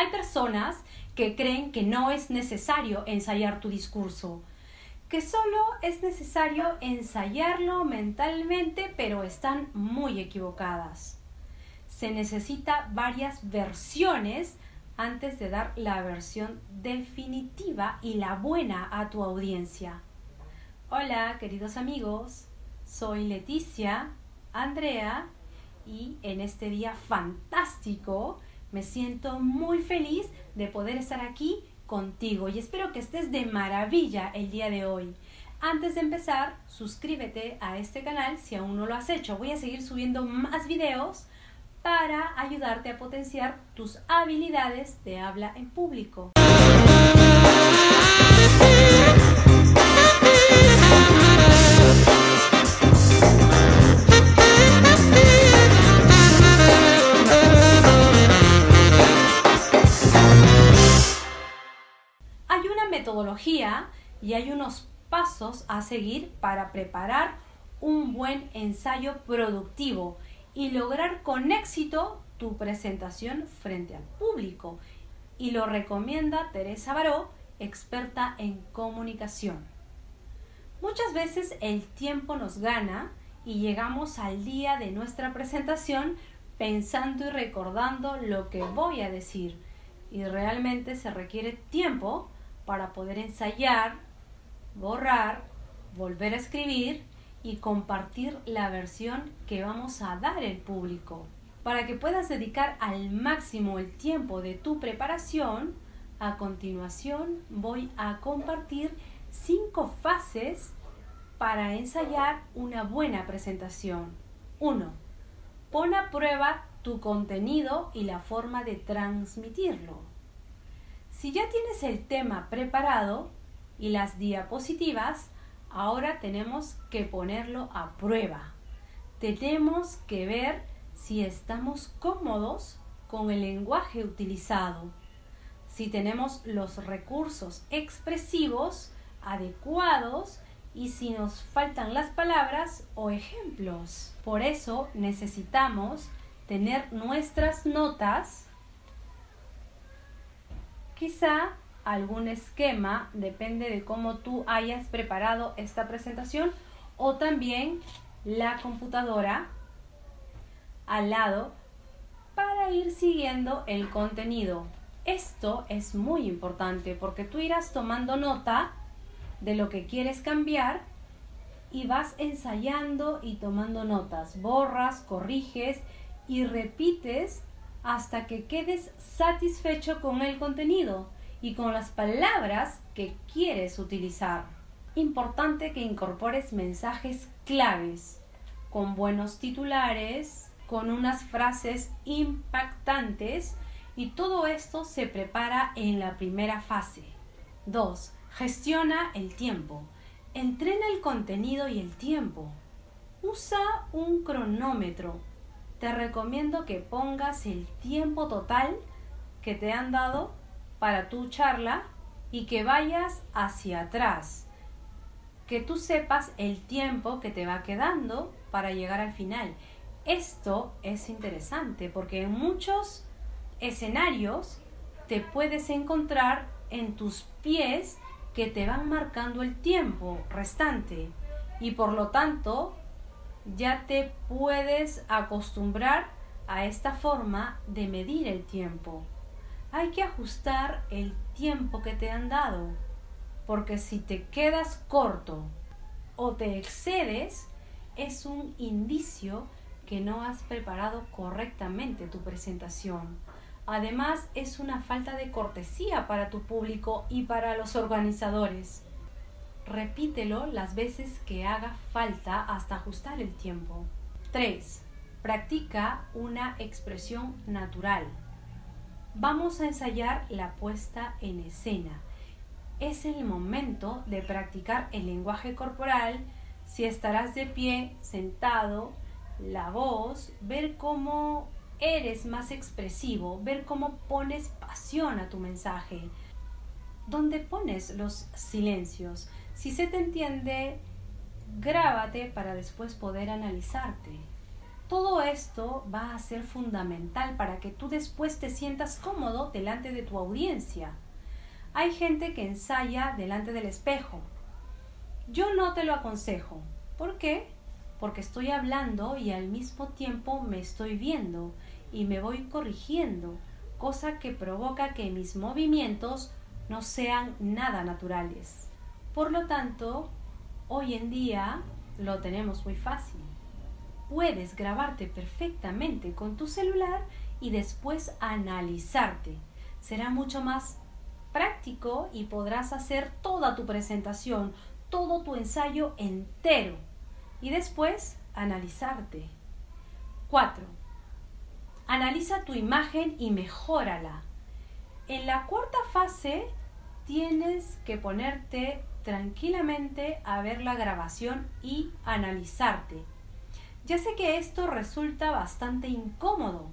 Hay personas que creen que no es necesario ensayar tu discurso, que solo es necesario ensayarlo mentalmente, pero están muy equivocadas. Se necesita varias versiones antes de dar la versión definitiva y la buena a tu audiencia. Hola, queridos amigos, soy Leticia, Andrea, y en este día fantástico me siento muy feliz de poder estar aquí contigo y espero que estés de maravilla el día de hoy. Antes de empezar, suscríbete a este canal si aún no lo has hecho. Voy a seguir subiendo más videos para ayudarte a potenciar tus habilidades de habla en público. Y hay unos pasos a seguir para preparar un buen ensayo productivo y lograr con éxito tu presentación frente al público. Y lo recomienda Teresa Baró, experta en comunicación. Muchas veces el tiempo nos gana y llegamos al día de nuestra presentación pensando y recordando lo que voy a decir. Y realmente se requiere tiempo para poder ensayar, borrar, volver a escribir y compartir la versión que vamos a dar al público. Para que puedas dedicar al máximo el tiempo de tu preparación, a continuación voy a compartir cinco fases para ensayar una buena presentación. 1. Pon a prueba tu contenido y la forma de transmitirlo. Si ya tienes el tema preparado y las diapositivas, ahora tenemos que ponerlo a prueba. Tenemos que ver si estamos cómodos con el lenguaje utilizado, si tenemos los recursos expresivos adecuados y si nos faltan las palabras o ejemplos. Por eso necesitamos tener nuestras notas Quizá algún esquema, depende de cómo tú hayas preparado esta presentación, o también la computadora al lado para ir siguiendo el contenido. Esto es muy importante porque tú irás tomando nota de lo que quieres cambiar y vas ensayando y tomando notas. Borras, corriges y repites hasta que quedes satisfecho con el contenido y con las palabras que quieres utilizar. Importante que incorpores mensajes claves, con buenos titulares, con unas frases impactantes y todo esto se prepara en la primera fase. 2. Gestiona el tiempo. Entrena el contenido y el tiempo. Usa un cronómetro te recomiendo que pongas el tiempo total que te han dado para tu charla y que vayas hacia atrás. Que tú sepas el tiempo que te va quedando para llegar al final. Esto es interesante porque en muchos escenarios te puedes encontrar en tus pies que te van marcando el tiempo restante y por lo tanto ya te puedes acostumbrar a esta forma de medir el tiempo. Hay que ajustar el tiempo que te han dado, porque si te quedas corto o te excedes, es un indicio que no has preparado correctamente tu presentación. Además, es una falta de cortesía para tu público y para los organizadores. Repítelo las veces que haga falta hasta ajustar el tiempo. 3. Practica una expresión natural. Vamos a ensayar la puesta en escena. Es el momento de practicar el lenguaje corporal, si estarás de pie, sentado, la voz, ver cómo eres más expresivo, ver cómo pones pasión a tu mensaje, dónde pones los silencios, si se te entiende, grábate para después poder analizarte. Todo esto va a ser fundamental para que tú después te sientas cómodo delante de tu audiencia. Hay gente que ensaya delante del espejo. Yo no te lo aconsejo. ¿Por qué? Porque estoy hablando y al mismo tiempo me estoy viendo y me voy corrigiendo, cosa que provoca que mis movimientos no sean nada naturales. Por lo tanto, hoy en día lo tenemos muy fácil. Puedes grabarte perfectamente con tu celular y después analizarte. Será mucho más práctico y podrás hacer toda tu presentación, todo tu ensayo entero y después analizarte. 4. Analiza tu imagen y mejórala. En la cuarta fase tienes que ponerte tranquilamente a ver la grabación y analizarte. Ya sé que esto resulta bastante incómodo.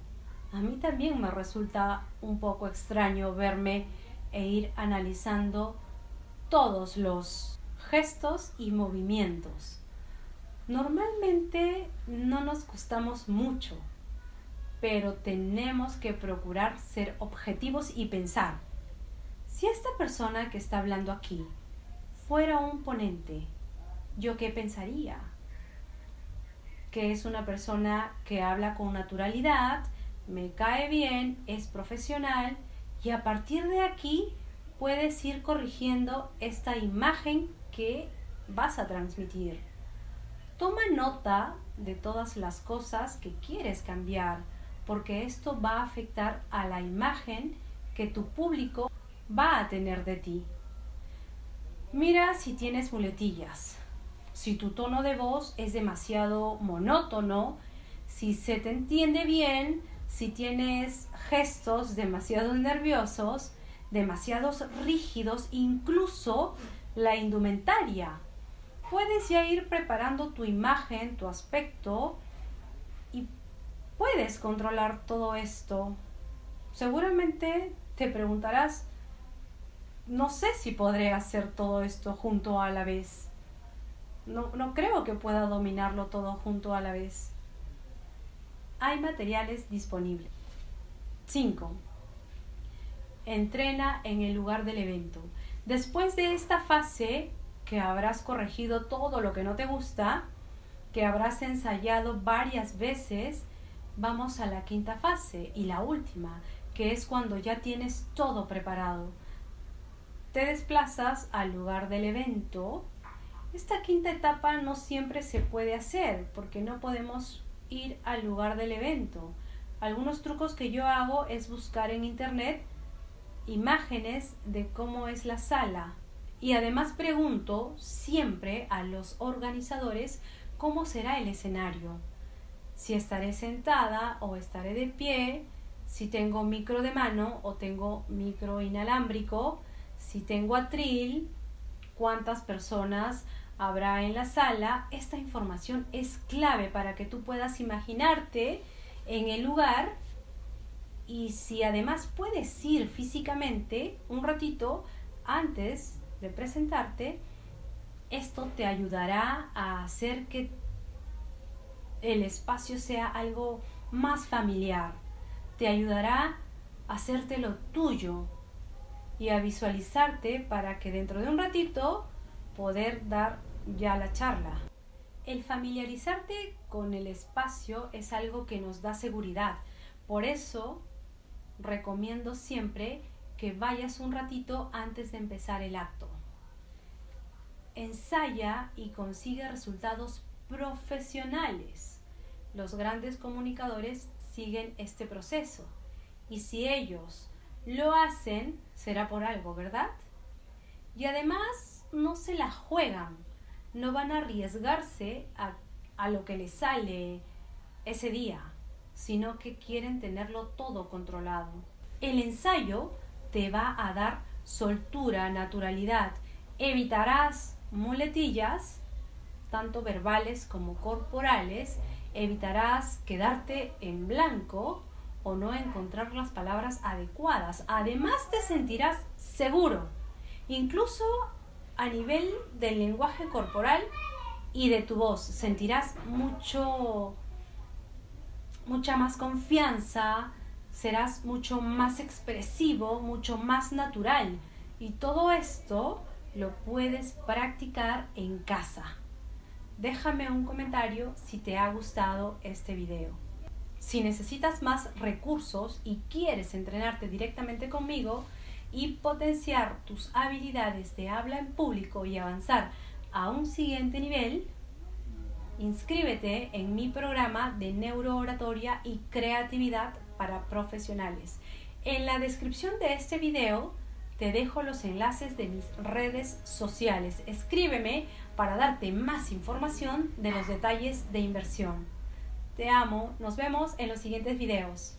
A mí también me resulta un poco extraño verme e ir analizando todos los gestos y movimientos. Normalmente no nos gustamos mucho, pero tenemos que procurar ser objetivos y pensar, si esta persona que está hablando aquí fuera un ponente, ¿yo qué pensaría? Que es una persona que habla con naturalidad, me cae bien, es profesional y a partir de aquí puedes ir corrigiendo esta imagen que vas a transmitir. Toma nota de todas las cosas que quieres cambiar, porque esto va a afectar a la imagen que tu público va a tener de ti. Mira si tienes muletillas, si tu tono de voz es demasiado monótono, si se te entiende bien, si tienes gestos demasiado nerviosos, demasiados rígidos, incluso la indumentaria. Puedes ya ir preparando tu imagen, tu aspecto y puedes controlar todo esto. Seguramente te preguntarás, no sé si podré hacer todo esto junto a la vez. No, no creo que pueda dominarlo todo junto a la vez. Hay materiales disponibles. 5. Entrena en el lugar del evento. Después de esta fase, que habrás corregido todo lo que no te gusta, que habrás ensayado varias veces, vamos a la quinta fase y la última, que es cuando ya tienes todo preparado te desplazas al lugar del evento. Esta quinta etapa no siempre se puede hacer porque no podemos ir al lugar del evento. Algunos trucos que yo hago es buscar en internet imágenes de cómo es la sala y además pregunto siempre a los organizadores cómo será el escenario. Si estaré sentada o estaré de pie, si tengo micro de mano o tengo micro inalámbrico, si tengo atril, cuántas personas habrá en la sala. Esta información es clave para que tú puedas imaginarte en el lugar y si además puedes ir físicamente un ratito antes de presentarte, esto te ayudará a hacer que el espacio sea algo más familiar. Te ayudará a hacértelo tuyo, y a visualizarte para que dentro de un ratito poder dar ya la charla. El familiarizarte con el espacio es algo que nos da seguridad. Por eso recomiendo siempre que vayas un ratito antes de empezar el acto. Ensaya y consigue resultados profesionales. Los grandes comunicadores siguen este proceso y si ellos lo hacen, será por algo, ¿verdad? Y además no se la juegan, no van a arriesgarse a, a lo que les sale ese día, sino que quieren tenerlo todo controlado. El ensayo te va a dar soltura, naturalidad, evitarás muletillas, tanto verbales como corporales, evitarás quedarte en blanco o no encontrar las palabras adecuadas. Además te sentirás seguro, incluso a nivel del lenguaje corporal y de tu voz. Sentirás mucho mucha más confianza, serás mucho más expresivo, mucho más natural. Y todo esto lo puedes practicar en casa. Déjame un comentario si te ha gustado este video. Si necesitas más recursos y quieres entrenarte directamente conmigo y potenciar tus habilidades de habla en público y avanzar a un siguiente nivel, inscríbete en mi programa de neurooratoria y creatividad para profesionales. En la descripción de este video te dejo los enlaces de mis redes sociales. Escríbeme para darte más información de los detalles de inversión. Te amo, nos vemos en los siguientes videos.